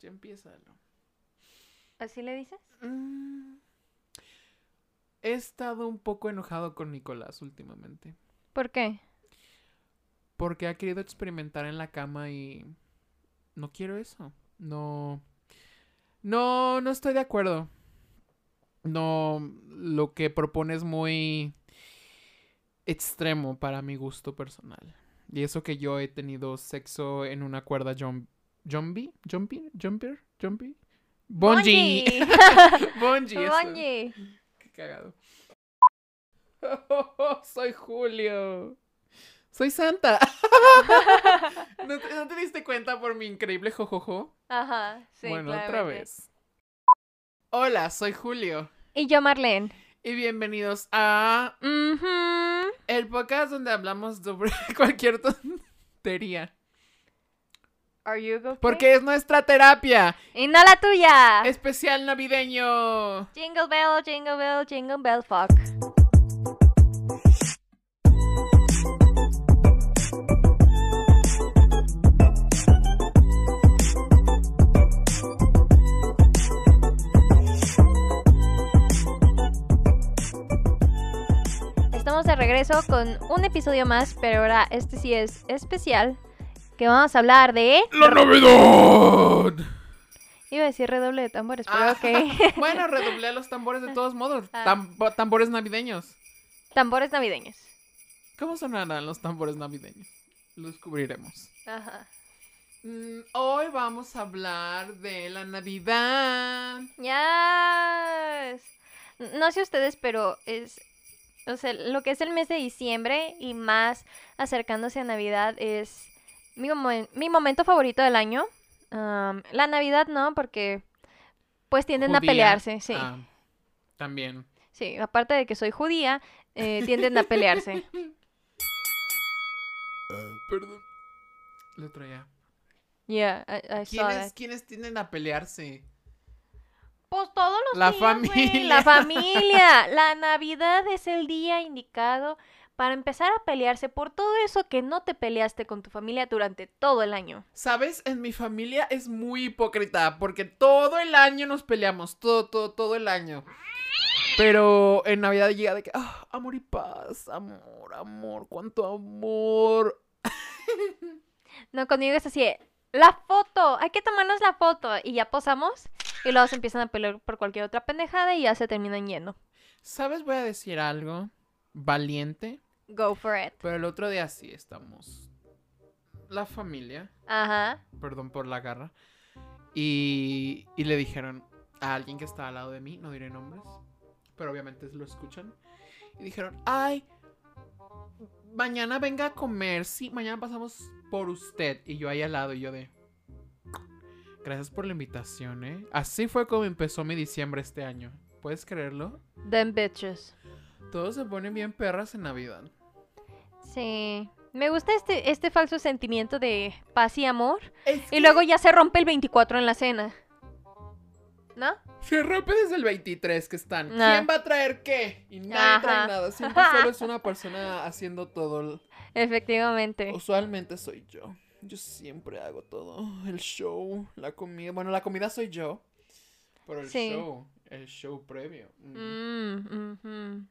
Ya empiézalo. ¿Así le dices? Mm. He estado un poco enojado con Nicolás últimamente. ¿Por qué? Porque ha querido experimentar en la cama y no quiero eso. No. No, no estoy de acuerdo. No, lo que propone es muy extremo para mi gusto personal. Y eso que yo he tenido sexo en una cuerda jump, jumpy, jumpy, jumper, jumpy, bungee, eso. Bungee. Qué cagado. soy Julio. Soy Santa. ¿No, te, no te diste cuenta por mi increíble jojojo? Ajá, sí, bueno, otra vez. Hola, soy Julio. Y yo, Marlene. Y bienvenidos a el podcast donde hablamos sobre cualquier tontería. Are you okay? Porque es nuestra terapia. Y no la tuya. Especial navideño. Jingle bell, jingle bell, jingle bell, fuck. Estamos de regreso con un episodio más, pero ahora este sí es especial. Que vamos a hablar de. ¡La Navidad! Iba a decir redoble de tambores, pero Ah, ok. bueno, redoblé los tambores de todos modos. Ah. Tam- tambores navideños. tambores navideños. ¿Cómo sonarán los tambores navideños? Lo descubriremos. Ajá. Mm, hoy vamos a hablar de la Navidad. Yes. No sé ustedes, pero es. O sea, lo que es el mes de diciembre y más acercándose a Navidad es mi, momen- mi momento favorito del año. La Navidad no, porque pues tienden a pelearse, sí. Ah, también. Sí, aparte de que soy judía, eh, tienden a pelearse. Perdón. Lo traía. Yeah, I, I saw ¿Quiénes, that. ¿Quiénes tienden a pelearse? Pues todos los La días, familia. La familia. La Navidad es el día indicado para empezar a pelearse por todo eso que no te peleaste con tu familia durante todo el año. ¿Sabes? En mi familia es muy hipócrita porque todo el año nos peleamos, todo, todo, todo el año. Pero en Navidad llega de que, ah, amor y paz, amor, amor, cuánto amor. No, conmigo es así, la foto, hay que tomarnos la foto. Y ya posamos y luego se empiezan a pelear por cualquier otra pendejada y ya se terminan yendo. ¿Sabes? Voy a decir algo valiente, Go for it. pero el otro día sí estamos. La familia, Ajá. perdón por la garra, y, y le dijeron a alguien que estaba al lado de mí, no diré nombres, pero obviamente lo escuchan, y dijeron, ay, mañana venga a comer, sí, mañana pasamos por usted, y yo ahí al lado, y yo de... Gracias por la invitación, ¿eh? Así fue como empezó mi diciembre este año. ¿Puedes creerlo? Them bitches. Todos se ponen bien perras en Navidad. Sí. Me gusta este, este falso sentimiento de paz y amor. Es Y luego ya se rompe el 24 en la cena. ¿No? Se rompe desde el 23 que están. ¿Quién va a traer qué? Y nadie Ajá. trae nada. Siempre solo es una persona haciendo todo. Efectivamente. Usualmente soy yo. Yo siempre hago todo. El show, la comida. Bueno, la comida soy yo. Pero el Sí. show, el show previo. mm. Mm.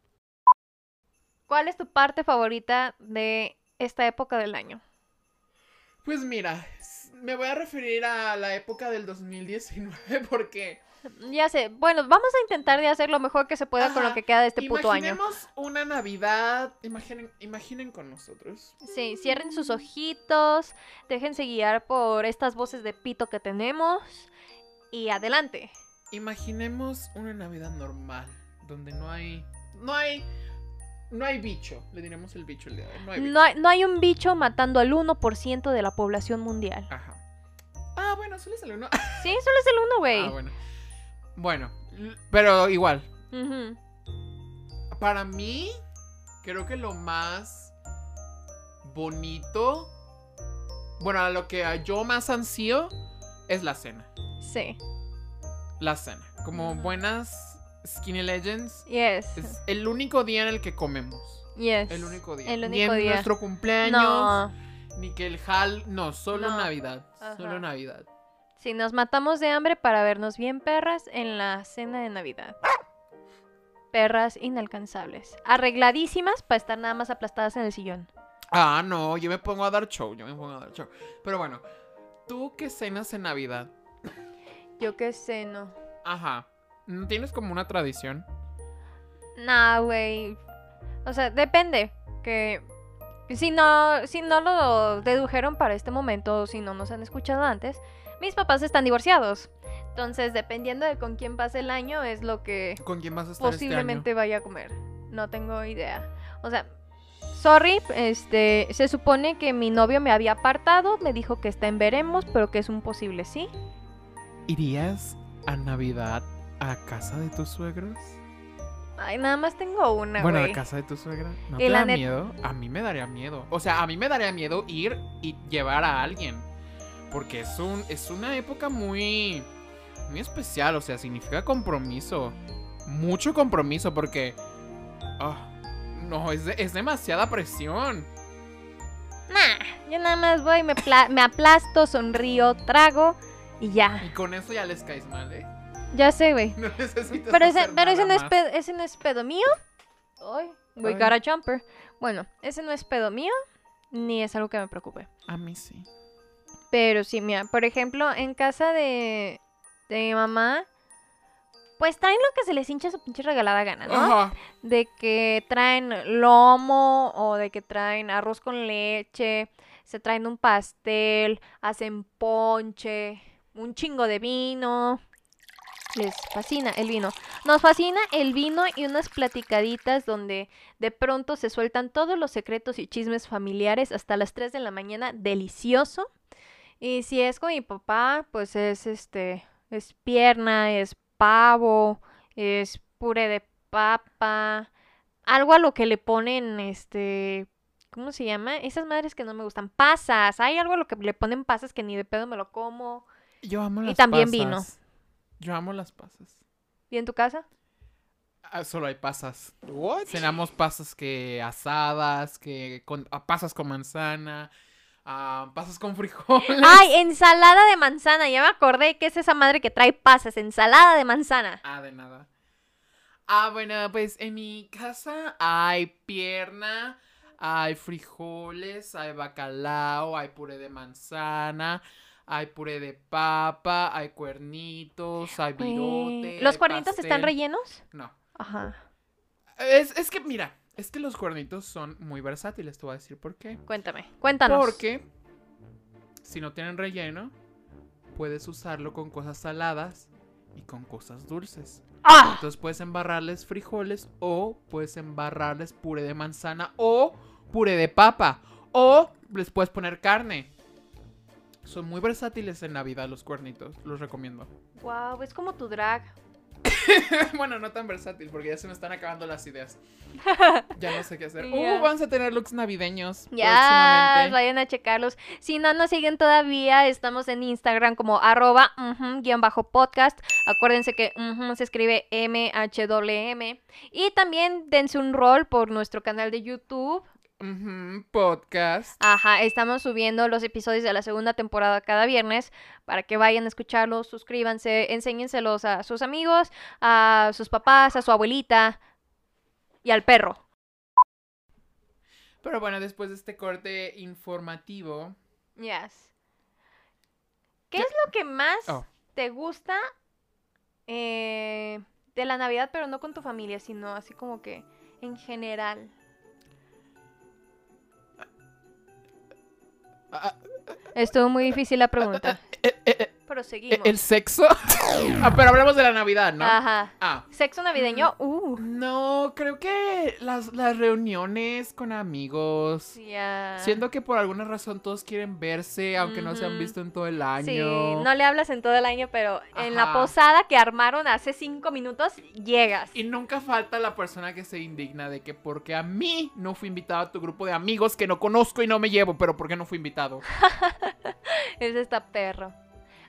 ¿Cuál es tu parte favorita de esta época del año? Pues mira, me voy a referir a la época del 2019 porque Ya sé, bueno, vamos a intentar de hacer lo mejor que se pueda con lo que queda de este puto año. imaginemos una Navidad. Imaginen, imaginen con nosotros. Sí, cierren sus ojitos, déjense guiar por estas voces de pito que tenemos y adelante. Imaginemos una Navidad normal, donde no hay. No hay. No hay bicho. Le diremos el bicho el día de hoy. No hay bicho. No hay, no hay un bicho matando al 1% de la población mundial. Ajá. Ah, bueno, solo es el uno. Sí, solo es el 1, güey. Ah, bueno. Bueno, pero igual. Para mí, creo que lo más bonito. Bueno, a lo que yo más ansío es la cena. Sí. La cena. Como buenas Skinny Legends. Yes. Es el único día en el que comemos. Yes. El único día. El Ni único en día. nuestro cumpleaños, No. ni que el hal. No, solo No. Navidad. Solo. Navidad. Si nos matamos de hambre para vernos bien perras en la cena de Navidad. Perras inalcanzables. Arregladísimas para estar nada más aplastadas en el sillón. Ah, no, yo me pongo a dar show, yo me pongo a dar show. Pero bueno, ¿tú qué cenas en Navidad? Yo qué sé, no. Ajá. ¿No tienes como una tradición? Nah, güey. O sea, depende. Que si no, si no lo dedujeron para este momento, si no nos han escuchado antes, mis papás están divorciados. Entonces, dependiendo de con quién pase el año, es lo que ¿Con quién vas a estar posiblemente vaya a comer. No tengo idea. O sea, sorry, este, se supone que mi novio me había apartado, me dijo que está en veremos, pero que es un posible sí. este? ¿Irías a Navidad a casa de tus suegros? Ay, nada más tengo una, Bueno, a güey. casa de tu suegra. ¿No Y te la da net- miedo? A mí me daría miedo. O sea, a mí me daría miedo ir y llevar a alguien. Porque es, un, es una época muy, muy especial. O sea, significa compromiso. Mucho compromiso porque... ah, no, es, de- es demasiada presión. Nah, yo nada más voy, me, pla- me aplasto, sonrío, trago y ya. Y con eso ya les caes mal, ¿eh? Ya sé, güey. No necesitas Pero ese, hacer pero ese nada no, es más. pedo, ese no es pedo mío. Ay, we Ay. got a jumper. Bueno, ese no es pedo mío, ni es algo que me preocupe. A mí sí. Pero sí, mira, por ejemplo, en casa de, de mi mamá, pues traen lo que se les hincha su pinche regalada gana, ¿no? Ajá. De que traen lomo o de que traen arroz con leche, se traen un pastel, hacen ponche, un chingo de vino. Les fascina el vino. Nos fascina el vino y unas platicaditas donde de pronto se sueltan todos los secretos y chismes familiares hasta las 3 de la mañana. Delicioso. Y si es con mi papá, pues es este, es pierna, es pavo, es puré de papa, algo a lo que le ponen, este, ¿cómo se llama? Esas madres que no me gustan, pasas, hay algo a lo que le ponen pasas que ni de pedo me lo como. Yo amo Y las también pasas. vino. Yo amo las pasas. ¿Y en tu casa? Ah, solo hay pasas. Cenamos pasas que asadas, que con, ah, pasas con manzana, ah, pasas con frijoles. ¡Ay, ensalada de manzana! Ya me acordé que es esa madre que trae pasas, ensalada de manzana. Ah, de nada. Ah, bueno, pues en mi casa hay pierna, hay frijoles, hay bacalao, hay puré de manzana, hay puré de papa, hay cuernitos, hay virote. ¿Los hay cuernitos están rellenos? No. Ajá. Es, es que, mira, es que los cuernitos son muy versátiles, te voy a decir por qué. Cuéntame, cuéntanos. Porque si no tienen relleno, puedes usarlo con cosas saladas y con cosas dulces. ¡Ah! Entonces puedes embarrarles frijoles o puedes embarrarles puré de manzana o puré de papa o les puedes poner carne. Son muy versátiles en Navidad los cuernitos, los recomiendo. Wow, es como tu drag. bueno, no tan versátil porque ya se me están acabando las ideas. Ya no sé qué hacer. Uh, vamos a tener looks navideños Ya, vayan a checarlos. Si no nos siguen todavía, estamos en Instagram como arroba guion bajo podcast. Acuérdense que se escribe M-H-W-M. Y también dense un rol por nuestro canal de YouTube. Podcast. Ajá, estamos subiendo los episodios de la segunda temporada cada viernes para que vayan a escucharlos, suscríbanse, enséñenselos a sus amigos, a sus papás, a su abuelita y al perro. Pero bueno, después de este corte informativo, Yes. ¿Qué ¿Qué? es lo que más Oh. te gusta eh, de la Navidad, pero no con tu familia, sino así como que en general? Estuvo muy difícil la pregunta. Proseguimos. ¿el sexo? ah, pero hablamos de la Navidad, ¿no? Ajá. Ah. ¿Sexo navideño? Uh. No, creo que las, las reuniones con amigos. Ya. Siento que por alguna razón todos quieren verse, aunque no se han visto en todo el año. Sí, no le hablas en todo el año, pero en la posada que armaron hace cinco minutos, llegas. Y nunca falta la persona que se indigna de que porque a mí no fui invitado a tu grupo de amigos que no conozco y no me llevo, pero ¿por qué no fui invitado? Ese está perro.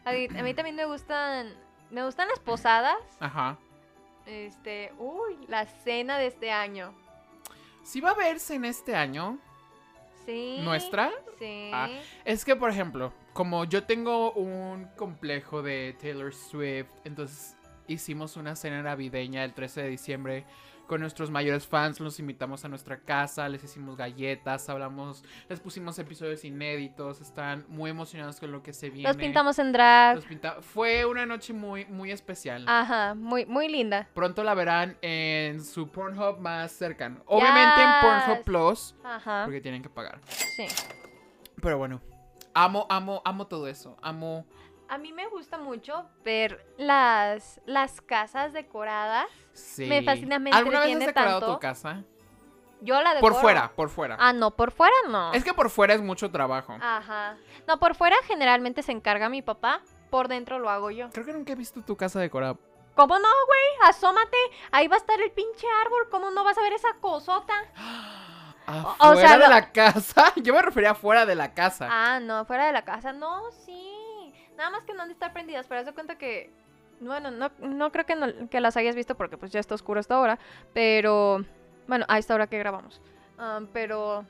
A mí, a mí también me gustan, me gustan las posadas. Ajá. Este, uy, la cena de este año. Si va a verse en este año, Sí. ¿Nuestra? Sí. Ah, Es que, por ejemplo, como yo tengo un complejo de Taylor Swift, entonces hicimos una cena navideña el 13 de diciembre con nuestros mayores fans, los invitamos a nuestra casa, les hicimos galletas, hablamos, les pusimos episodios inéditos, están muy emocionados con lo que se viene. Los pintamos en drag. Los pinta- Fue una noche muy, muy especial. Ajá, muy, muy linda. Pronto la verán en su Pornhub más cercano. Obviamente en Pornhub. Plus, Ajá, porque tienen que pagar. sí. Pero bueno, amo, amo, amo todo eso. Amo. A mí me gusta mucho ver las, las casas decoradas. Sí. Me fascina, me ¿Alguna vez has decorado tanto. tu casa? Yo la decoro. Por fuera, por fuera. Ah, no, por fuera no. Es que por fuera es mucho trabajo. Ajá. No, por fuera generalmente se encarga mi papá. Por dentro lo hago yo. Creo que nunca he visto tu casa decorada. ¿Cómo no, güey? Asómate. Ahí va a estar el pinche árbol. ¿Cómo no vas a ver esa cosota? Afuera o sea, de la casa. Yo me refería afuera de la casa. Ah, no, fuera de la casa. No, sí. Nada más que no han de estar prendidas, pero haz de cuenta que. Bueno, no, no creo que, no- que las hayas visto porque pues ya está oscuro esta hora. Pero. Bueno, a esta hora que grabamos. Am, pero.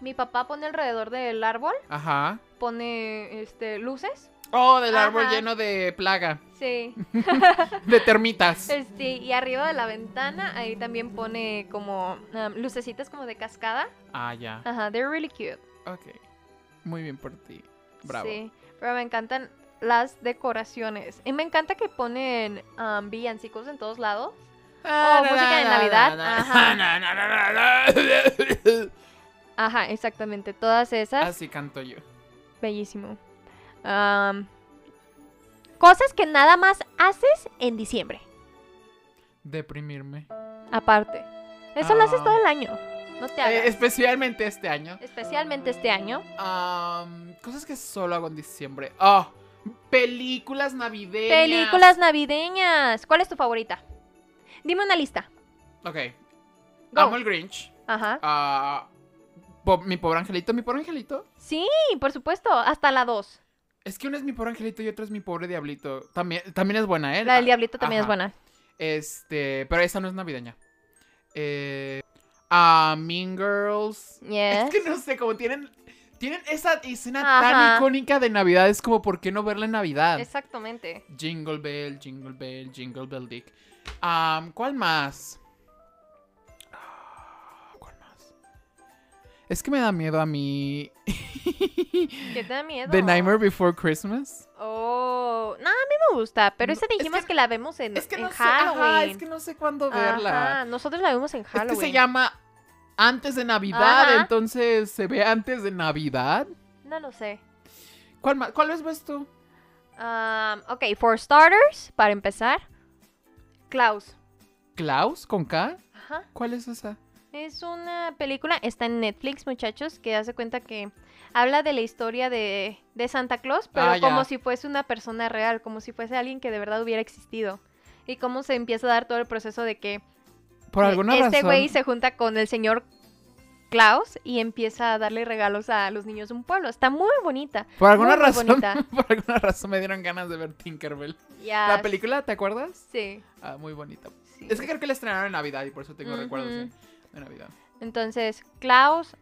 Mi papá pone alrededor del árbol. Ajá. Pone este luces. Oh, del árbol lleno de plaga. Sí. De termitas. Este, y arriba de la ventana, ahí también pone como lucecitas como de cascada. Ah, ya. Ajá, they're really cute. Ok. Muy bien por ti. Bravo. Sí, pero me encantan las decoraciones. Y me encanta que ponen um, villancicos en todos lados. Ah, Oh, música de Navidad, ajá. exactamente. Todas esas. Así canto yo. Bellísimo. Am, cosas que nada más haces en diciembre. Deprimirme. Aparte. Eso lo haces Ah. todo el año. No te hagas. Eh, especialmente este año. Especialmente este año. Cosas que solo hago en diciembre. Oh, películas navideñas. Películas navideñas. ¿Cuál es tu favorita? Dime una lista. Ok. Go. Amo el Grinch. Ajá. Ah, mi pobre angelito. Mi pobre angelito. Sí, por supuesto. Hasta la 2. Es que uno es mi pobre angelito y otro es mi pobre diablito. También, también es buena, ¿eh? La del Diablito también es buena. Este, pero esa no es navideña. Eh, ah, mean Girls. Yes. Es que no sé, como tienen, tienen esa escena Ajá. tan icónica de Navidad, es como, ¿por qué no verla en Navidad? Exactamente. Jingle Bell, Jingle Bell, Jingle Bell Dick. Am, ¿Cuál más? Es que me da miedo a mí. ¿Qué te da miedo? The Nightmare Before Christmas. Oh, no, a mí me gusta, pero esa es dijimos que- que, la vemos en, Es que en no sé, Halloween. ajá, es que no sé cuándo verla. Ajá, nosotros la vemos en Es Halloween. que se llama antes de Navidad, Ajá. entonces se ve antes de Navidad. No lo sé. ¿Cuál? ¿Cuál vez ves tú? Um, ok, for starters, para empezar, Klaus. Klaus con K. Ajá. ¿Cuál es esa? Es una película, está en Netflix, muchachos, que hace cuenta que habla de la historia de, de Santa Claus, pero Ah, como si fuese una persona real, como si fuese alguien que de verdad hubiera existido. Y cómo se empieza a dar todo el proceso de que Por eh, alguna este razón. güey se junta con el señor Klaus y empieza a darle regalos a los niños de un pueblo. Está muy bonita. Por alguna muy, muy razón. bonita. Por alguna razón me dieron ganas de ver Tinkerbell. La película, ¿te acuerdas? Sí. Ah, muy bonita. sí. Es que creo que la estrenaron en Navidad y por eso tengo recuerdos Ujú. De Navidad. Entonces, Klaus,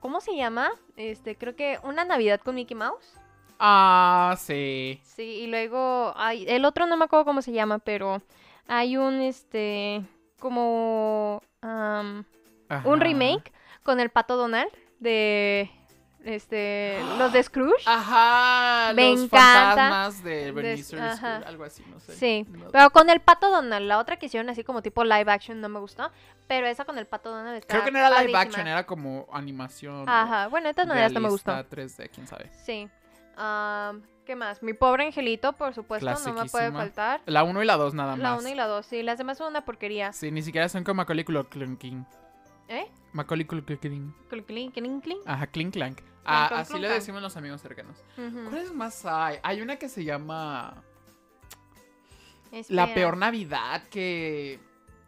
¿cómo se llama? Este, creo que una Navidad con Mickey Mouse. Ah, sí. Sí, y luego, ay, el otro no me acuerdo cómo se llama, pero hay un, este, como, un remake con el Pato Donald de, este, los de Scrooge. Ajá, Me los encanta. fantasmas de De- Ebenezer ajá. Scrooge, algo así, no sé. Sí, No- pero con el Pato Donald, la otra que hicieron así como tipo live action no me gustó, pero esa con el Pato Donald está Creo que no era live padrísima. action, era como animación. Ajá, bueno, de todas maneras no me gustó. realista, 3D, quién sabe. Sí. Am, ¿Qué más? Mi pobre angelito, por supuesto, no me puede faltar. La 1 y la 2 nada La más. 1 y la 2, sí, las demás son una porquería. Sí, ni siquiera son con Macaulay Culkin. ¿Eh? Macaulay Culkin. Clink. Ajá, clink clank. Ah, así le decimos los amigos cercanos. Ujú. ¿Cuáles más hay? Hay una que se llama La peor Navidad que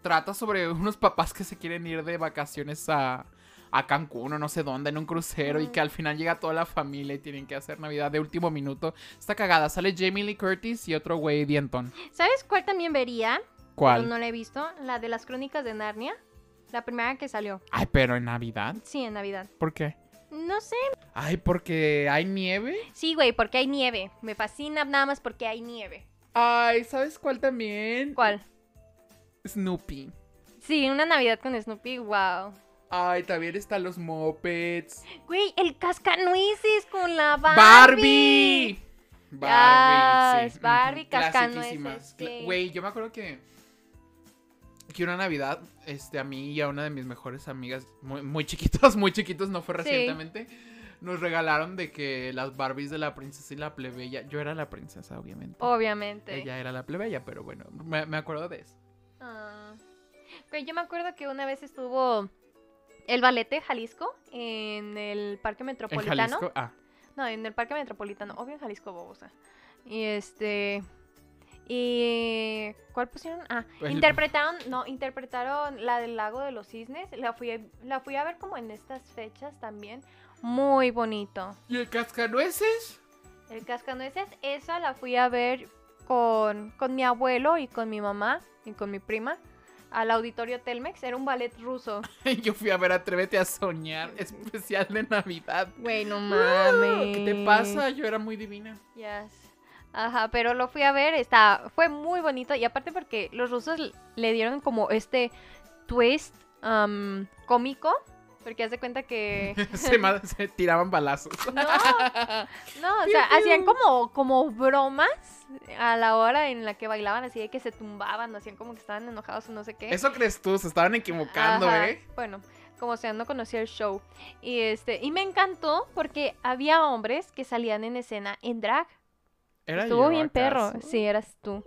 trata sobre unos papás que se quieren ir de vacaciones a, a Cancún o no sé dónde en un crucero y que al final llega toda la familia y tienen que hacer Navidad de último minuto. Está cagada. Sale Jamie Lee Curtis y otro güey dienton. ¿Sabes cuál también vería? ¿Cuál? Pero no la he visto. La de las crónicas de Narnia. La primera que salió. Ay, pero en Navidad. Sí, en Navidad. ¿Por qué? No sé. Ay, porque hay nieve. Sí, güey, porque hay nieve. Me fascina nada más porque hay nieve. Ay, ¿sabes cuál también? ¿Cuál? Snoopy. Sí, una Navidad con Snoopy, wow. Ay, también están los mopeds. Güey, el cascanueces con la Barbie. Barbie. Barbie, Yes, sí. Barbie, cascanueces, sí. Güey, yo me acuerdo que que una Navidad, este, a mí y a una de mis mejores amigas, muy, muy chiquitos, muy chiquitos, no fue Sí. recientemente, nos regalaron de que las Barbies de la princesa y la plebeya, yo era la princesa, obviamente. Obviamente. Ella era la plebeya, pero bueno, me, me acuerdo de eso. Ah. Yo me acuerdo que una vez estuvo el ballet Jalisco en el Parque En Metropolitano. Jalisco, ah, No, en el Parque Metropolitano, obvio en Jalisco, Bobosa. Y este. Y. ¿Cuál pusieron? Ah, interpretaron. No, interpretaron la del Lago de los Cisnes. La fui, a- la fui a ver como en estas fechas también. Muy bonito. ¿Y el cascanueces? El Cascanueces, esa la fui a ver con, con mi abuelo y con mi mamá y con mi prima al auditorio Telmex. Era un ballet ruso. Yo fui a ver Atrévete a Soñar, especial de Navidad. Güey, no Ah, mames. ¿Qué te pasa? Yo era muy divina. Yes. Ajá, pero lo fui a ver, está, fue muy bonito y aparte porque los rusos le dieron como este twist cómico, porque haz de cuenta que... se, tiraban balazos. No, no, o sea, hacían como, como bromas a la hora en la que bailaban, así de que se tumbaban, hacían como que estaban enojados o no sé qué. Eso crees tú, se estaban equivocando, Ajá, ¿eh? Bueno, como sea, no conocía el show. Y este, y me encantó porque había hombres que salían en escena en drag. Era Estuvo yo, bien perro. Sí, eras tú.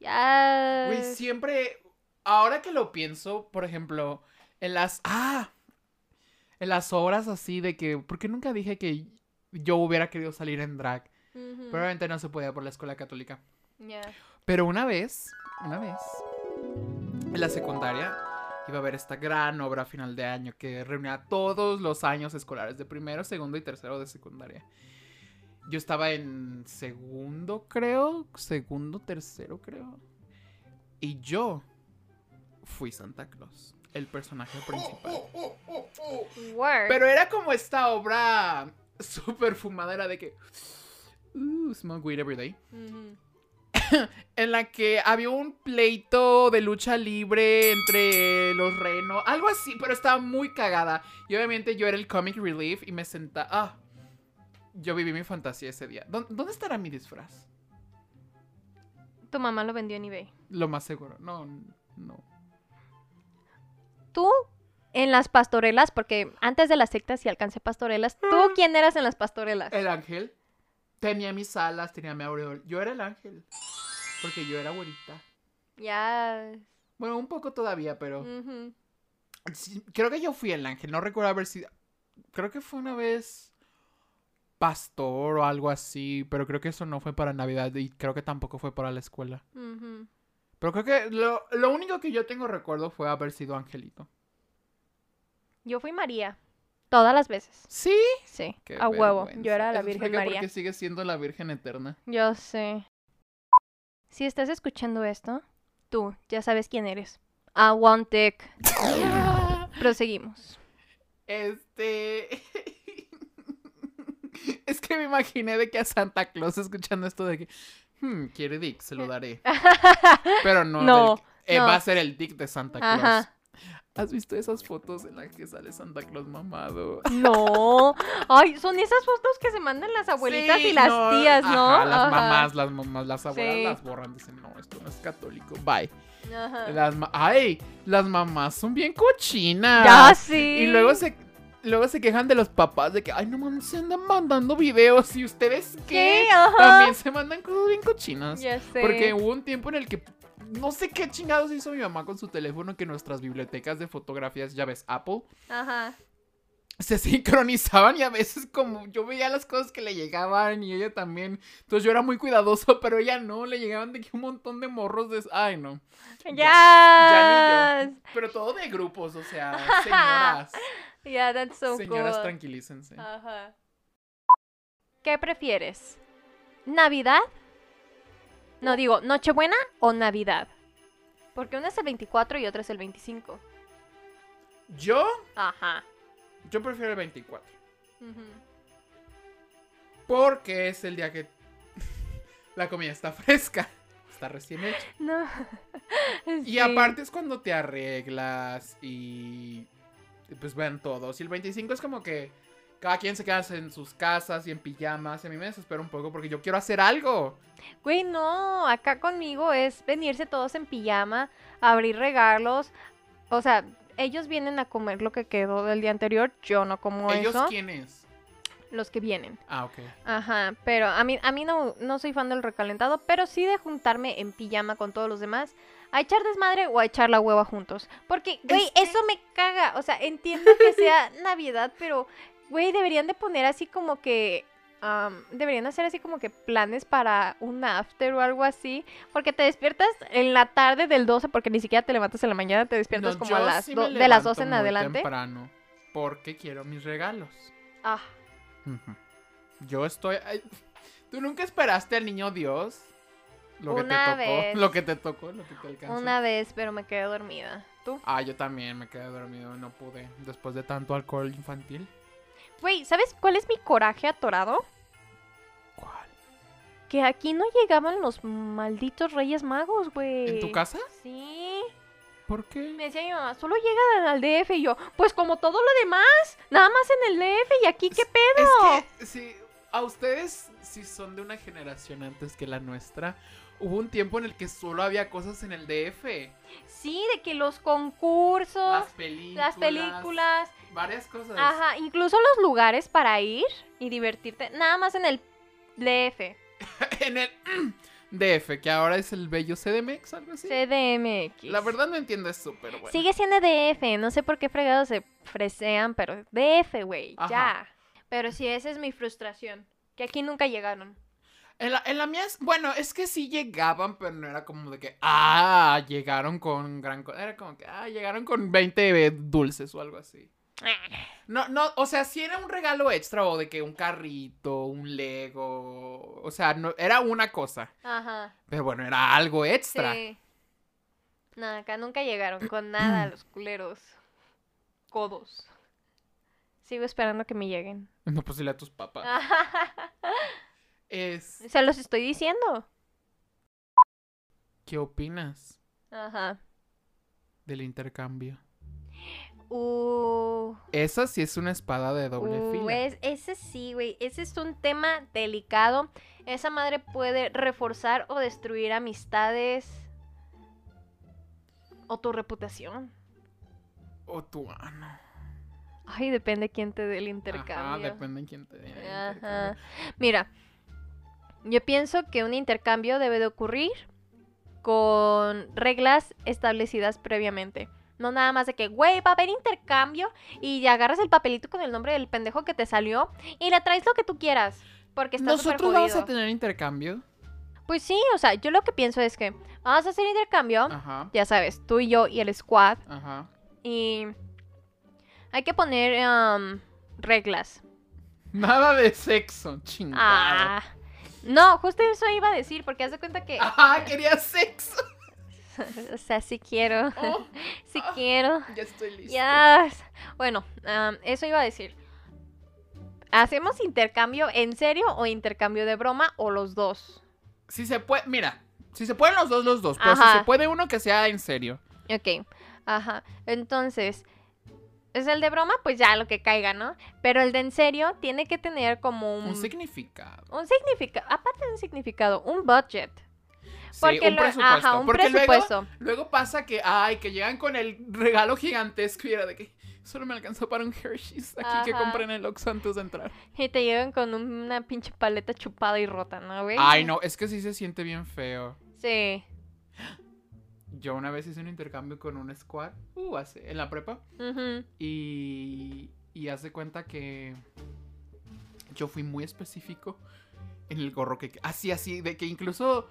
Ya. Güey, siempre. Ahora que lo pienso, por ejemplo, en las. ¡Ah! En las obras así de que. ¿Por qué nunca dije que yo hubiera querido salir en drag? Probablemente no se podía por la escuela católica. ya. Pero una vez, una vez, en la secundaria, iba a haber esta gran obra final de año que reunía todos los años escolares de primero, segundo y tercero de secundaria. Yo estaba en segundo, creo, segundo, tercero, creo. Y yo fui Santa Claus, el personaje principal. Pero era como esta obra súper fumadera de que... Uh, smoke weed every day en la que había un pleito de lucha libre entre los renos, algo así, pero estaba muy cagada. Y obviamente yo era el comic relief y me sentaba... Ah, yo viví mi fantasía ese día. ¿Dó- ¿Dónde estará mi disfraz? Tu mamá lo vendió en eBay. Lo más seguro. No, no. Tú en las pastorelas, porque antes de las sectas sí alcancé pastorelas. ¿Tú quién eras en las pastorelas? El ángel. Tenía mis alas, tenía mi aureol. Yo era el ángel. Porque yo era güerita. Ya. Bueno, un poco todavía, pero... Sí, creo que yo fui el ángel, no recuerdo haber sido. Creo que fue una vez pastor o algo así, pero creo que eso no fue para Navidad y creo que tampoco fue para la escuela. Pero creo que lo, lo único que yo tengo recuerdo fue haber sido angelito. Yo fui María. Todas las veces. Sí. Sí. Qué a huevo. Yo era la Eso Virgen María. Porque sigue siendo la Virgen eterna. Yo sé. Si estás escuchando esto, tú ya sabes quién eres. I want dick. Proseguimos. Este. es que me imaginé de que a Santa Claus escuchando esto de que. Hmm, quiere Dick, se lo daré. Pero no. No, del- eh, no. Va a ser el Dick de Santa Claus. Ajá. ¿Has visto esas fotos en las que sale Santa Claus mamado? No. Ay, son esas fotos que se mandan las abuelitas Sí, y las no, tías, ¿no? ajá, las Ajá. mamás, las mamás, las abuelas Sí. las borran. Dicen, no, esto no es católico. Bye. Ajá. Las Ay, las mamás son bien cochinas. Ya sí. Y luego se, luego se quejan de los papás de que, ay, no mames, se andan mandando videos. ¿Y ustedes qué? ¿Qué? Ajá. También se mandan cosas bien cochinas. Ya sé. Porque hubo un tiempo en el que no sé qué chingados hizo mi mamá con su teléfono que nuestras bibliotecas de fotografías, ya ves, Apple, Ajá. se sincronizaban y a veces como yo veía las cosas que le llegaban y ella también. Entonces yo era muy cuidadoso, pero ella no, le llegaban de que un montón de morros de... Ay, no. Ya. Ya ni yo. Pero todo de grupos, o sea, señoras. Yeah, that's so señoras, cool. tranquilícense. Ajá. ¿Qué prefieres? ¿Navidad? No digo, ¿Nochebuena o Navidad? Porque una es el 24 y otra es el 25. Yo, Ajá. yo prefiero el 24. Ujú. Porque es el día que la comida está fresca. Está recién hecha. No. Y Sí. aparte es cuando te arreglas y pues ven todos. Y el 25 es como que cada quien se queda en sus casas y en pijamas. Y a mí me desespera un poco porque yo quiero hacer algo. Güey, no, acá conmigo es venirse todos en pijama, abrir regalos. O sea, ellos vienen a comer lo que quedó del día anterior, yo no como ¿Ellos eso. quiénes? Los que vienen. Ah, ok. Ajá, pero a mí, a mí no, no soy fan del recalentado, pero sí de juntarme en pijama con todos los demás a echar desmadre o a echar la hueva juntos. Porque, güey, eso me caga. O sea, entiendo que sea Navidad, pero, güey, deberían de poner así como que... am, deberían hacer así como que planes para un after o algo así. Porque te despiertas en la tarde del 12, porque ni siquiera te levantas en la mañana, te despiertas No, como a las sí do- me de las levanto 12 en muy adelante. temprano porque quiero mis regalos. Ah. Yo estoy. ay, ¿Tú nunca esperaste al niño Dios? Lo que Una te tocó. vez. Lo que te tocó, lo que te alcanzó. una vez, pero me quedé dormida. ¿Tú? Ah, yo también me quedé dormido no pude. Después de tanto alcohol infantil. Güey, ¿sabes cuál es mi coraje atorado? ¿Cuál? Que aquí no llegaban los malditos Reyes Magos, güey. ¿En tu casa? Sí. ¿Por qué? Me decía mi mamá, solo llegan al DF y yo, pues como todo lo demás, nada más en el DF y aquí qué pedo. Es que, si a ustedes, si son de una generación antes que la nuestra, hubo un tiempo en el que solo había cosas en el DF. Sí, de que los concursos, Las películas. las películas, Varias cosas. ajá, incluso los lugares para ir y divertirte, nada más en el DF, en el DF, que ahora es el bello CDMX, algo así. CDMX. La verdad no entiendo eso, pero bueno. Sigue siendo DF, no sé por qué fregados se fresean, pero DF, güey, ya. Pero sí, esa es mi frustración, que aquí nunca llegaron. En la, en la mía, es- bueno, es que sí llegaban, pero no era como de que, ah, llegaron con gran cosa. Era como que, ah, llegaron con 20 dulces o algo así. No, no, o sea, sí era un regalo extra o de que un carrito, un Lego, o sea, no, era una cosa. Ajá. Pero bueno, era algo extra. Sí. No, acá nunca llegaron con nada los culeros. Codos. Sigo esperando que me lleguen. No, pues dile a tus papás. Es, Se los estoy diciendo. ¿qué opinas Ajá. del intercambio? Uh, Esa sí es una espada de doble uh, fila. es- ese sí, güey. Ese es un tema delicado. Esa madre puede reforzar o destruir amistades. O tu reputación. O tu ano. Ay, depende quién te dé el intercambio. depende de quién te dé el Ajá. intercambio. Mira, yo pienso que un intercambio debe de ocurrir con reglas establecidas previamente. No nada más de que, güey, va a haber intercambio y agarras el papelito con el nombre del pendejo que te salió y le traes lo que tú quieras. Porque está Nosotros vamos a tener intercambio. Pues sí, o sea, yo lo que pienso es que vamos a hacer intercambio, Ajá, ya sabes, tú y yo y el squad. ajá. Y hay que poner am, reglas. Nada de sexo, chingado. Ah. No, justo eso iba a decir, porque haz de cuenta que... Ajá, quería sexo. o sea, sí quiero. Oh, sí ah, quiero. ya estoy listo. Ya. Bueno, eso iba a decir. ¿Hacemos intercambio en serio o intercambio de broma o los dos? Si se puede, mira, si se pueden los dos, los dos. Pero si se puede uno que sea en serio. Ok. Ajá. Entonces, es el de broma, pues ya lo que caiga, ¿no? Pero el de en serio tiene que tener como un, Un significado. un significado, aparte de un significado, un budget. Sí, Porque un lo- presupuesto. ajá, un Porque luego- presupuesto. Luego, pasa que, ay, que llegan con el regalo gigantesco y era de que solo me alcanzó para un Hershey's aquí que compré en el Oxxo antes de entrar. Y te llegan con un- una pinche paleta chupada y rota, ¿no, güey? Ay, no, es que sí se siente bien feo. Sí. Yo una vez hice un intercambio con un squad, uh, hace, en la prepa, y, y hace cuenta que yo fui muy específico en el gorro que... Así, así, de que incluso...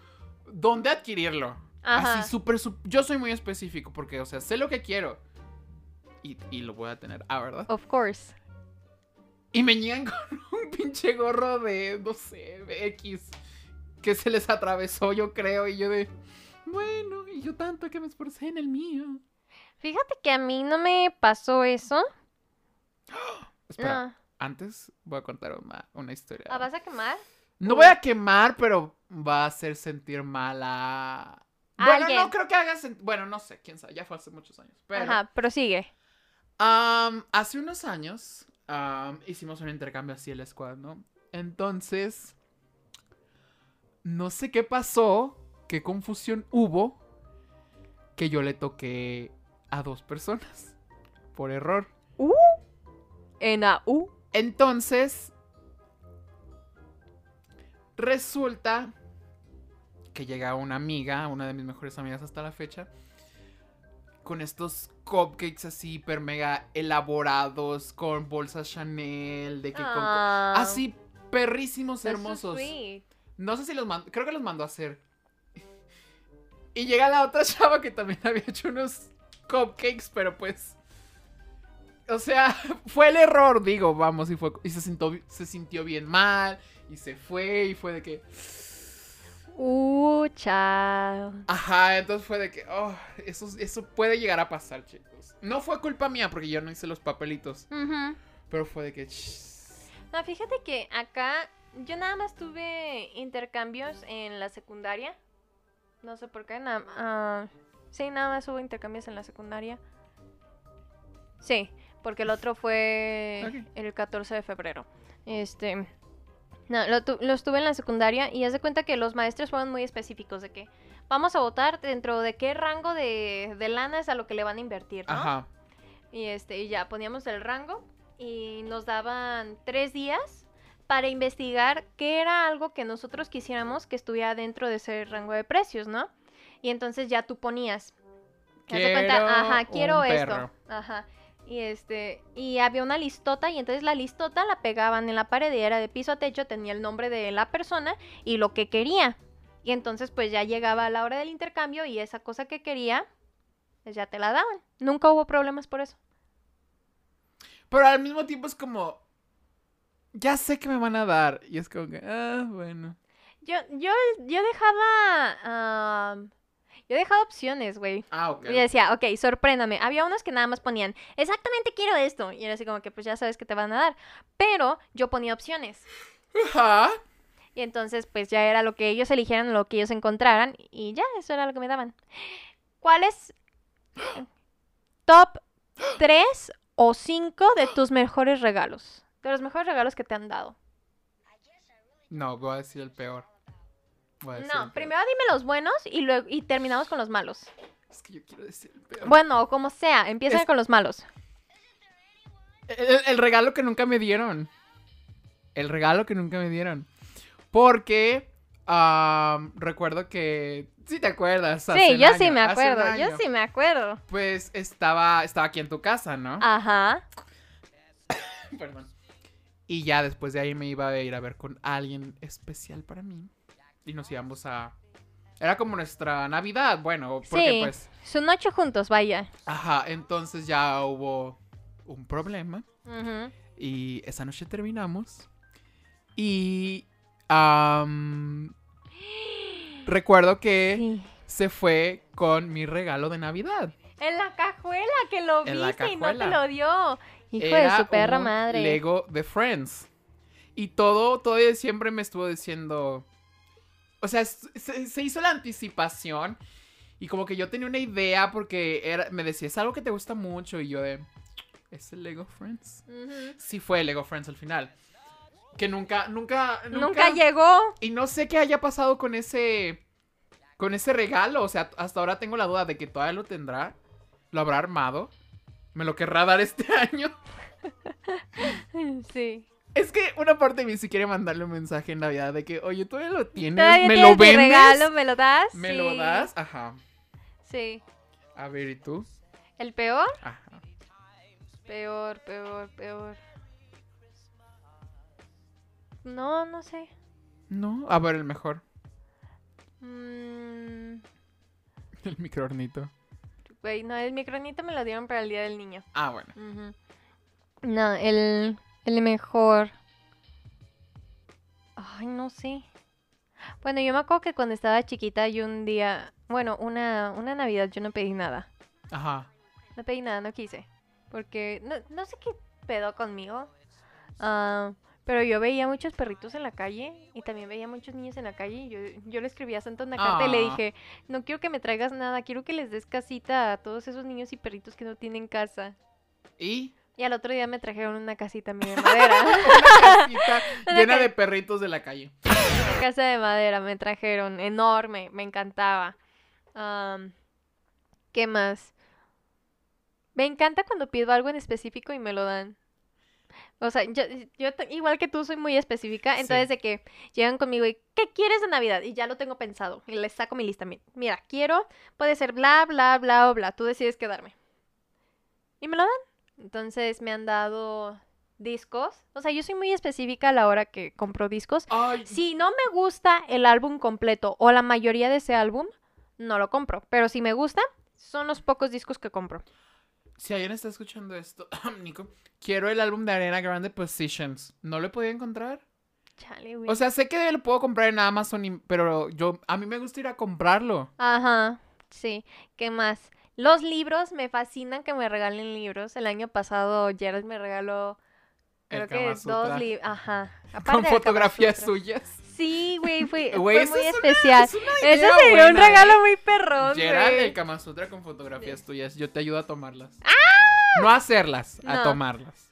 ¿Dónde adquirirlo? Ajá. Así, súper, Yo soy muy específico porque, o sea, sé lo que quiero. Y, y lo voy a tener. Ah, ¿verdad? Of course. Y me llegan con un pinche gorro de, no sé, de X. Que se les atravesó, yo creo. Y yo de... Bueno, y yo tanto que me esforcé en el mío. Fíjate que a mí no me pasó eso. Espera, No. antes voy a contar una, una historia. ¿Ah, vas a quemar? No voy a quemar, pero va a hacer sentir mal a... Bueno, alguien. no creo que haga sentir... Bueno, no sé, quién sabe, ya fue hace muchos años. Pero Ajá, prosigue. hace unos años hicimos un intercambio así en la escuadra, ¿no? Entonces, no sé qué pasó, qué confusión hubo, que yo le toqué a dos personas por error. En a U. Entonces, resulta que llega una amiga, una de mis mejores amigas hasta la fecha, con estos cupcakes así hiper mega elaborados, con bolsas Chanel, de que con... Ah, Así perrísimos, so hermosos. No sé si los mandó, creo que los mandó a hacer. Y llega la otra chava que también había hecho unos cupcakes, pero pues... O sea, fue el error, digo, vamos, y, fue, y se, sintió, se sintió bien mal, y se fue, y fue de que... Uh, chao. Ajá, entonces fue de que, oh, eso, eso puede llegar a pasar, chicos. No fue culpa mía porque yo no hice los papelitos, pero fue de que... "Shh". No, fíjate que acá yo nada más tuve intercambios en la secundaria. No sé por qué. na- ah, sí, nada más hubo intercambios en la secundaria. Sí, porque el otro fue el 14 de febrero. Este. No, lo tu- los tuve en la secundaria y haz de cuenta que los maestros fueron muy específicos de que vamos a votar dentro de qué rango de, de lana es a lo que le van a invertir, ¿no? Ajá. Y este, y ya poníamos el rango y nos daban tres días para investigar qué era algo que nosotros quisiéramos que estuviera dentro de ese rango de precios, ¿no? Y entonces ya tú ponías. De cuenta, Quiero ajá, quiero un esto. perro. Ajá. Y este, y había una listota y entonces la listota la pegaban en la pared y era de piso a techo, tenía el nombre de la persona y lo que quería. Y entonces pues ya llegaba la hora del intercambio y esa cosa que quería, pues ya te la daban. Nunca hubo problemas por eso. Pero al mismo tiempo es como. Ya sé que me van a dar. Y es como que. Ah, bueno. Yo, yo, yo dejaba. am, yo dejaba opciones, güey. Ah, ok. Y decía, ok, sorpréndame. Había unos que nada más ponían, exactamente quiero esto. Y era así como que, pues ya sabes que te van a dar. Pero yo ponía opciones. Ajá. Y entonces, pues ya era lo que ellos eligieran, lo que ellos encontraran. Y ya, eso era lo que me daban. ¿Cuál es top 3 o 5 de tus mejores regalos? De los mejores regalos que te han dado. No, voy a decir el peor. Voy a decir el No, peor. primero dime los buenos y luego y terminamos con los malos. Es que yo quiero decir el peor. Bueno, o como sea, empieza Es- con los malos. El, el regalo que nunca me dieron. El regalo que nunca me dieron. Porque. recuerdo que. Sí, te acuerdas. Sí, yo sí me acuerdo, yo sí me acuerdo. Pues estaba, estaba aquí en tu casa, ¿no? Ajá. Perdón. Y ya después de ahí me iba a ir a ver con alguien especial para mí. Y nos íbamos a. Era como nuestra Navidad, bueno, porque Sí. pues. Su noche juntos, vaya. Ajá, entonces ya hubo un problema. Ujú. Y esa noche terminamos. Y. am, recuerdo que Sí. se fue con mi regalo de Navidad. En la cajuela que lo En viste y no te lo dio. Hijo Era de su perra un madre. Lego de Friends. Y todo, todo siempre me estuvo diciendo. O sea, se, se hizo la anticipación. Y como que yo tenía una idea porque era, me decía, es algo que te gusta mucho. Y yo de. ¿Es el Lego Friends? Ujú. Sí fue el Lego Friends al final. Que nunca, nunca, nunca. Nunca llegó. Y no sé qué haya pasado con ese. Con ese regalo. O sea, hasta ahora tengo la duda de que todavía lo tendrá. Lo habrá armado. Me lo querrá dar este año. Sí. Es que una parte de mí sí quiere mandarle un mensaje en Navidad de que, oye, ¿tú ya lo tienes? ¿Todavía ¿Me lo vendes? regalo? ¿Me lo das? ¿Me Sí. lo das? Ajá. Sí. A ver, ¿y tú? ¿El peor? Ajá. Peor, peor, peor. No, no sé. No, a ver, el mejor. Mm, El microornito. Güey, no, el micronito me lo dieron para el Día del Niño. Ah, bueno. No, el, el mejor. Ay, no sé. Bueno, yo me acuerdo que cuando estaba chiquita, yo un día, bueno, una, una Navidad yo no pedí nada. Ajá. No pedí nada, no quise. Porque no, no sé qué pedo conmigo. Ah, pero yo veía muchos perritos en la calle y también veía muchos niños en la calle. Y yo, yo le escribí a Santa una carta y le Ah. dije, no quiero que me traigas nada, quiero que les des casita a todos esos niños y perritos que no tienen casa. Y Y al otro día me trajeron una casita de madera. una casita llena de perritos de la calle. Una casa de madera me trajeron, enorme, me encantaba. ¿Qué más? Me encanta cuando pido algo en específico y me lo dan. O sea, yo, igual que tú soy muy específica, entonces Sí. de que llegan conmigo y ¿qué quieres de Navidad? Y ya lo tengo pensado y les saco mi lista. Mi- Mira, quiero, puede ser bla, bla, bla o bla, tú decides qué darme. Y me lo dan. Entonces me han dado discos. O sea, yo soy muy específica a la hora que compro discos. Ay, Si no me gusta el álbum completo o la mayoría de ese álbum, no lo compro. Pero si me gusta, son los pocos discos que compro. Si alguien está escuchando esto, Nico, quiero el álbum de Arena Grande Positions. ¿No lo he podido encontrar? Chale, güey. O sea, sé que lo puedo comprar en Amazon, y- pero yo a mí me gusta ir a comprarlo. Ajá, sí. ¿Qué más? Los libros, me fascinan que me regalen libros. El año pasado Gerald me regaló, El creo que dos libros. Ajá. Con aparte Kama fotografías suyas. Sí, güey, fue, Güey, fue esa muy es una- especial. es una sería un regalo ¿eh? muy perrón, Gerald, güey. el Kama Sutra con fotografías tuyas. Yo te ayudo a tomarlas. No a hacerlas, a ¡Ah! No. tomarlas.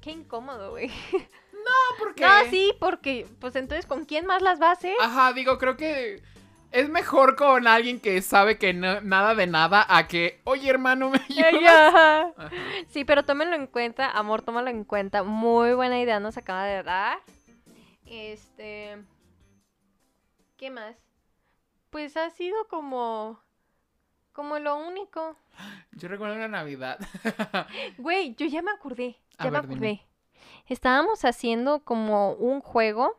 Qué incómodo, güey. No, porque... No, sí, porque, pues entonces, ¿con quién más las va a hacer? Ajá, digo, creo que es mejor con alguien que sabe que no- nada de nada a que, oye, hermano, me ayudas. Ajá. Ajá. Sí, pero tómenlo en cuenta, amor, tómalo en cuenta. Muy buena idea nos acaba de dar. Este. ¿Qué más? Pues ha sido como. Como lo único. Yo recuerdo una Navidad. Güey, yo ya me acordé. A Ya me ver, dime. acordé. Estábamos haciendo como un juego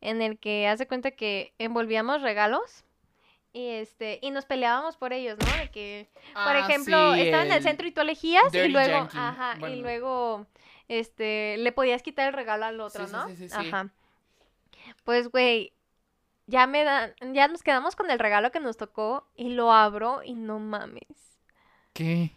en el que hace cuenta que envolvíamos regalos. Y este, y nos peleábamos por ellos, ¿no? De que, por Ah, ejemplo, sí, estaba en el centro y tú elegías y luego, Yankee. ajá, y luego, este, le podías quitar el regalo al otro, Sí, ¿no? sí, sí, sí. Ajá. Pues, güey, ya me dan, ya nos quedamos con el regalo que nos tocó y lo abro y no mames. ¿Qué?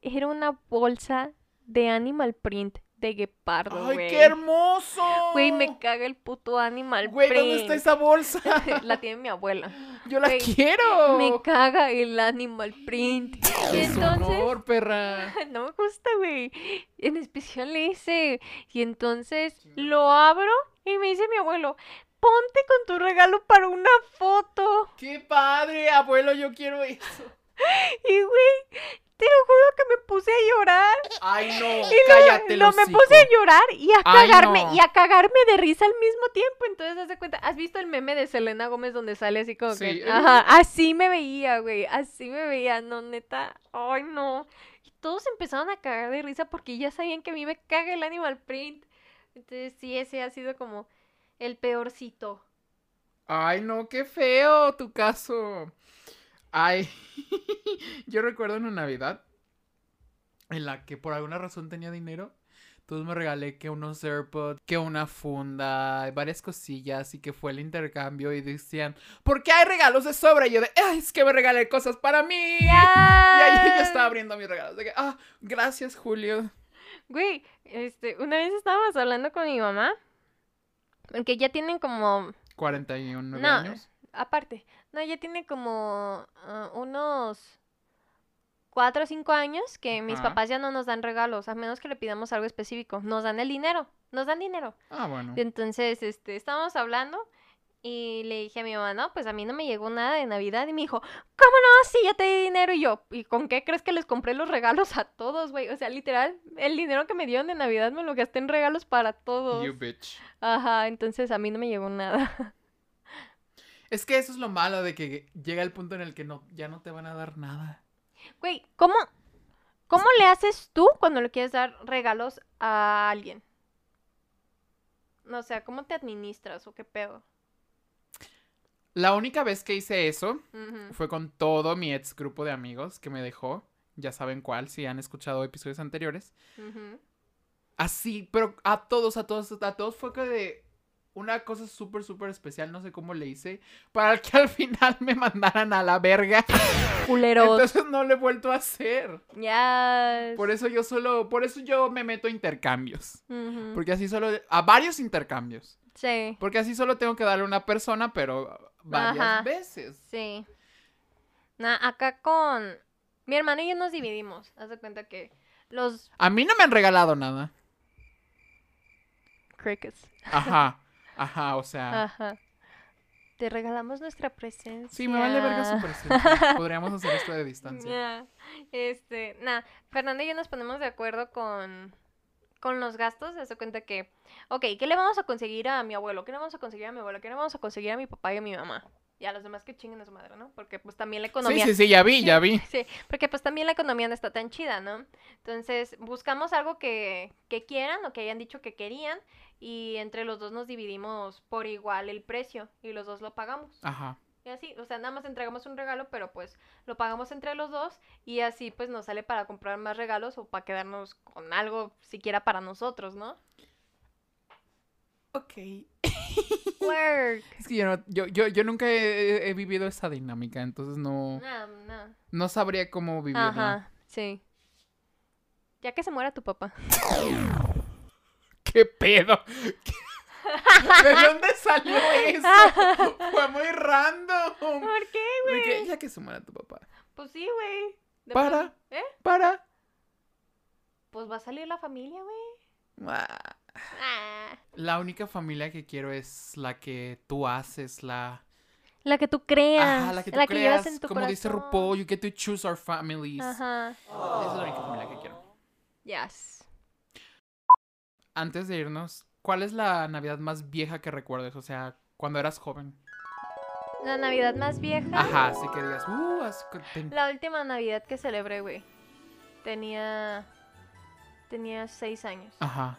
Era una bolsa de Animal Print de guepardo, ¡Ay, güey. qué hermoso! Güey, me caga el puto Animal Güey, Print. ¿dónde está esa bolsa? La tiene mi abuela. Yo la Güey, quiero. Me caga el Animal Print. Y ¡Qué entonces, perra! no me gusta, güey. En especial ese. Y entonces lo abro y me dice mi abuelo, ponte con tu regalo para una foto. ¡Qué padre, abuelo! Yo quiero eso. Y, güey, te lo juro que me puse a llorar. ¡Ay, no! Y ¡Cállate, no, me hocico. puse a llorar y a Ay, cagarme, no. y a cagarme de risa al mismo tiempo. Entonces, haz de cuenta, ¿has visto el meme de Selena Gómez donde sale así como Sí. que, ajá, así me veía, güey, así me veía, no, neta, ay, no. Y todos empezaron a cagar de risa porque ya sabían que a mí me caga el animal print. Entonces, sí, ese ha sido como el peorcito. Ay, no, qué feo tu caso. Ay, yo recuerdo una Navidad en la que por alguna razón tenía dinero. Entonces me regalé que unos AirPods, que una funda, varias cosillas y que fue el intercambio y decían, ¿por qué hay regalos de sobra? Y yo de, ay, es que me regalé cosas para mí. Y ahí yo estaba abriendo mis regalos. De que, ah, gracias, Julio. Güey, este, una vez estábamos hablando con mi mamá, porque ya tienen como 41 No, años. Aparte, no, ya tiene como ah, unos cuatro o cinco años que mis papás ya no nos dan regalos, a menos que le pidamos algo específico. Nos dan el dinero, nos dan dinero. Ah, bueno. Entonces, este, estábamos hablando y le dije a mi mamá, no, pues a mí no me llegó nada de Navidad. Y me dijo, ¿cómo no? Sí, ya te di dinero. Y yo, ¿y con qué crees que les compré los regalos a todos, güey? O sea, literal, el dinero que me dieron de Navidad me lo gasté en regalos para todos. You bitch. Ajá, entonces a mí no me llegó nada. Es que eso es lo malo de que llega el punto en el que no, ya no te van a dar nada. Güey, ¿cómo, ¿cómo le haces tú cuando le quieres dar regalos a alguien? No, o sea, ¿cómo te administras o qué pedo? La única vez que hice eso fue con todo mi ex grupo de amigos que me dejó. Ya saben cuál, si han escuchado episodios anteriores. Así, pero a todos, a todos, a todos fue que de... una cosa súper, súper especial, no sé cómo le hice, para que al final me mandaran a la verga. Culeros. Entonces no lo he vuelto a hacer. Ya. Por eso yo solo, por eso yo me meto a intercambios. Porque así solo, a varios intercambios. Sí, Porque así solo tengo que darle a una persona, pero varias Ajá. veces. sí. Nah, acá con mi hermano y yo nos dividimos. Haz de cuenta que los A mí no me han regalado nada. crickets. Ajá, ajá, o sea. Ajá. Te regalamos nuestra presencia. Sí, me vale verga su presente. Podríamos hacer esto de distancia. Este, nada, Fernanda y yo nos ponemos de acuerdo con, con los gastos. Se hace cuenta que, ok, ¿qué le vamos a conseguir a mi abuelo? ¿Qué le vamos a conseguir a mi abuelo? ¿Qué le vamos a conseguir a mi papá y a mi mamá? Y a los demás que chinguen a su madre, ¿no? Porque pues también la Sí, economía... sí, sí, ya vi, ya vi. Sí, porque pues también la economía no está tan chida, ¿no? Entonces, buscamos algo que, que quieran o que hayan dicho que querían y entre los dos nos dividimos por igual el precio y los dos lo pagamos. Ajá. Y así, o sea, nada más entregamos un regalo, pero pues lo pagamos entre los dos y así pues nos sale para comprar más regalos o para quedarnos con algo siquiera para nosotros, ¿no? Ok. Work. Es que yo, no- yo, yo, yo nunca he, he vivido esa dinámica, entonces no, No, no. no sabría cómo vivirla. Ajá, sí. Ya que se muera tu papá. ¿Qué pedo? ¿Qué- ¿De dónde salió eso? Fue muy random. ¿Por qué, que, güey? ya que se muera tu papá. Pues sí, güey. Para. ¿Eh? Para. Pues va a salir la familia, güey. Ah. Ah. La única familia que quiero es la que tú haces, la... La que tú creas. Ajá, la que tú creas, en tu como dice. RuPaul, you get to choose our families. Ajá. Esa es la única familia que quiero. Yes. Antes de irnos, ¿cuál es la Navidad más vieja que recuerdes? O sea, cuando eras joven. La Navidad más vieja. Ajá, así que digas, uh, La última Navidad que celebré, güey. Tenía. Tenía seis años. Ajá.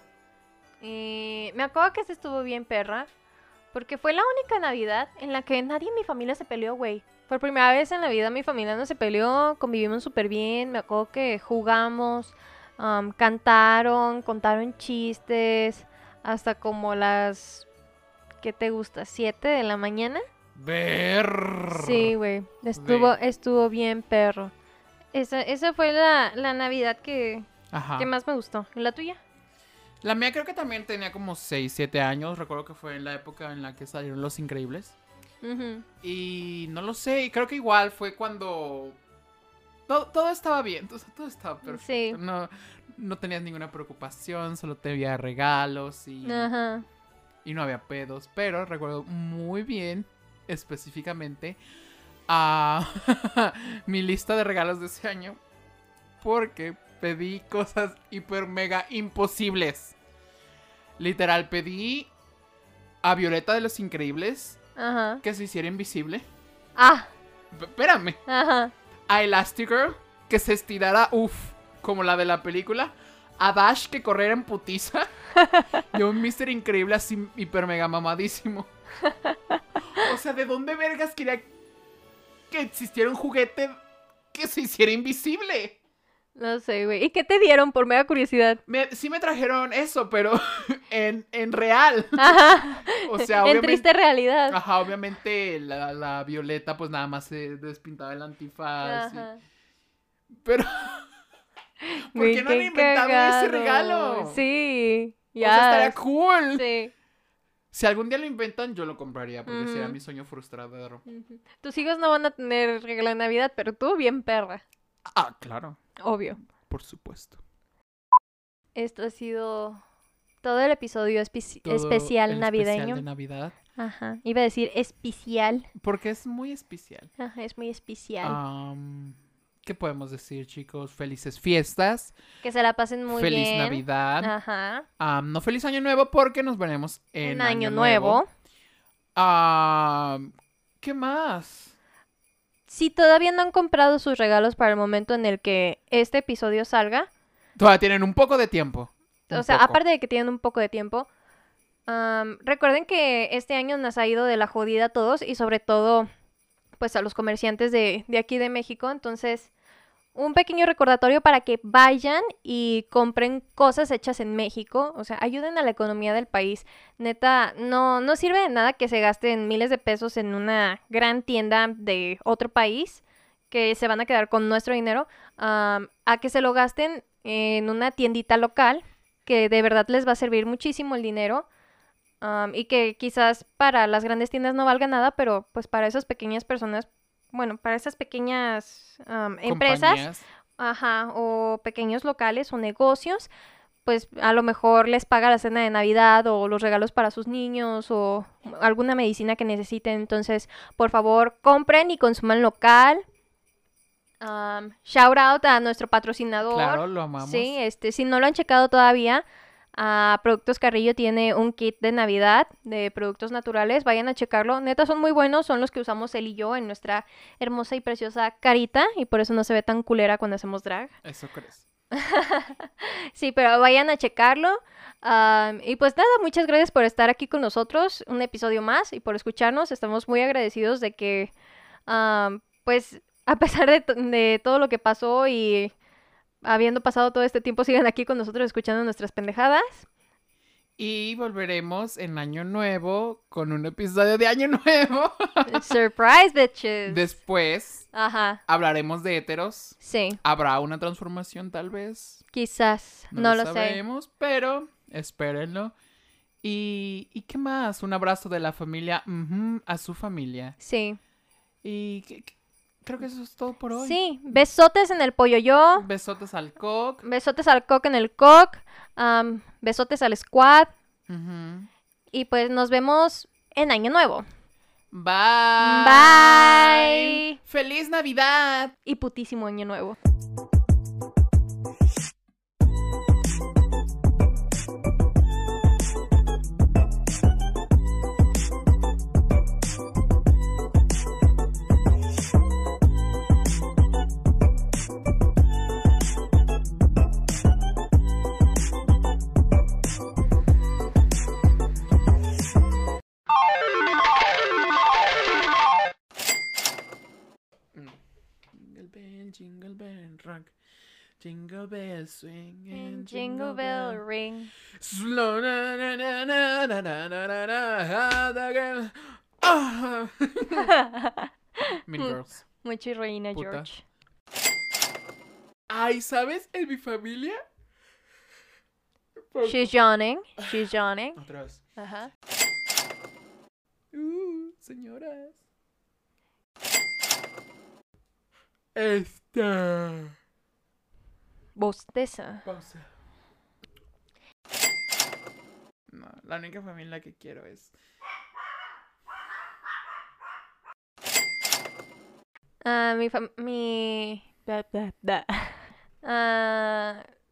Y me acuerdo que esa estuvo bien perra. Porque fue la única Navidad en la que nadie en mi familia se peleó, güey. Por primera vez en la vida mi familia no se peleó, convivimos súper bien. Me acuerdo que jugamos, am, cantaron, contaron chistes. Hasta como las. ¿Qué te gusta? ¿Siete de la mañana? Ver. Sí, güey. Estuvo, estuvo bien perro. Esa, esa fue la, la Navidad que, Ajá. que más me gustó. ¿Y la tuya? La mía creo que también tenía como 6, 7 años. Recuerdo que fue en la época en la que salieron Los Increíbles. Y no lo sé, y creo que igual fue cuando todo, todo estaba bien, o sea, todo estaba perfecto. Sí. No, no tenías ninguna preocupación, solo te había regalos y, Ajá. y no había pedos. Pero recuerdo muy bien, específicamente, a mi lista de regalos de ese año. Porque pedí cosas hiper mega imposibles. Literal, pedí a Violeta de los Increíbles Ajá. que se hiciera invisible. Ah. P- espérame. Ajá. A Elastigirl que se estirara, uff, como la de la película. A Dash que corriera en putiza. y a un Mister Increíble así hiper mega mamadísimo. O sea, ¿de dónde vergas quería que existiera un juguete que se hiciera invisible? No sé, güey. ¿Y qué te dieron por mega curiosidad? Me- sí me trajeron eso, pero en, en real. Ajá. O sea, en obviamente. triste realidad. Ajá, obviamente la, la Violeta pues nada más se despintaba el antifaz. y- Ajá. Pero... ¿Por qué no han inventado ese regalo? Sí. O sea, estaría Ya. cool. Sí. Si algún día lo inventan, yo lo compraría porque sería Ujú. mi sueño frustrado. Tus hijos no van a tener regalo de Navidad, pero tú bien perra. Ah, claro, Obvio. por supuesto. Esto ha sido todo el episodio espe- Todo especial el navideño. Especial de Navidad. Ajá. Iba a decir especial. Porque es muy especial. Ajá, es muy especial. Am, ¿Qué podemos decir, chicos? Felices fiestas. que se la pasen muy feliz bien. Navidad. Ajá. Am, no feliz año nuevo porque nos veremos en En año nuevo. ¿Qué más? Si todavía no han comprado sus regalos para el momento en el que este episodio salga, Todavía tienen un poco de tiempo. o Un sea, poco. aparte de que tienen un poco de tiempo, recuerden que este año nos ha ido de la jodida a todos y sobre todo, pues a los comerciantes de, de aquí de México. Entonces, un pequeño recordatorio para que vayan y compren cosas hechas en México, o sea, ayuden a la economía del país. Neta, no, no sirve de nada que se gasten miles de pesos en una gran tienda de otro país que se van a quedar con nuestro dinero, a que se lo gasten en una tiendita local que de verdad les va a servir muchísimo el dinero. Am, y que quizás para las grandes tiendas no valga nada, pero pues para esas pequeñas personas, bueno, para esas pequeñas am, empresas. Ajá, o pequeños locales o negocios, pues a lo mejor les paga la cena de Navidad o los regalos para sus niños o alguna medicina que necesiten. Entonces, por favor, compren y consuman local. Am, shout out a nuestro patrocinador. Claro, lo amamos. Sí, este, si no lo han checado todavía, a Productos Carrillo tiene un kit de Navidad de productos naturales. Vayan a checarlo. Neta, son muy buenos. Son los que usamos él y yo en nuestra hermosa y preciosa carita. Y por eso no se ve tan culera cuando hacemos drag. Eso crees. Sí, pero vayan a checarlo. Y pues nada, muchas gracias por estar aquí con nosotros. Un episodio más y por escucharnos. Estamos muy agradecidos de que, pues, a pesar de, de todo lo que pasó y habiendo pasado todo este tiempo, sigan aquí con nosotros escuchando nuestras pendejadas. Y volveremos en Año Nuevo con un episodio de Año Nuevo. Surprise, bitches. Después Ajá, hablaremos de héteros. sí, Habrá una transformación tal vez. quizás. No, No, lo, lo sé. sabemos, pero espérenlo. Y, ¿y qué más? Un abrazo de la familia a su familia. Sí, Y que- creo que eso es todo por hoy. sí. Besotes en el pollo yo. Besotes al cock. Besotes al cock en el cock. am, besotes al squad. Y pues nos vemos en Año Nuevo. Bye. Bye. ¡Feliz Navidad! Y putísimo Año Nuevo. Mucho reina Puta. George. Ay, ¿sabes? En mi familia. She's yawning. She's yawning. Otra vez. Ajá. Uh, señoras. Esta. Bosteza. Pausa. No, la única familia que quiero es. uh, mi, mi, da, da, da. Uh, eh,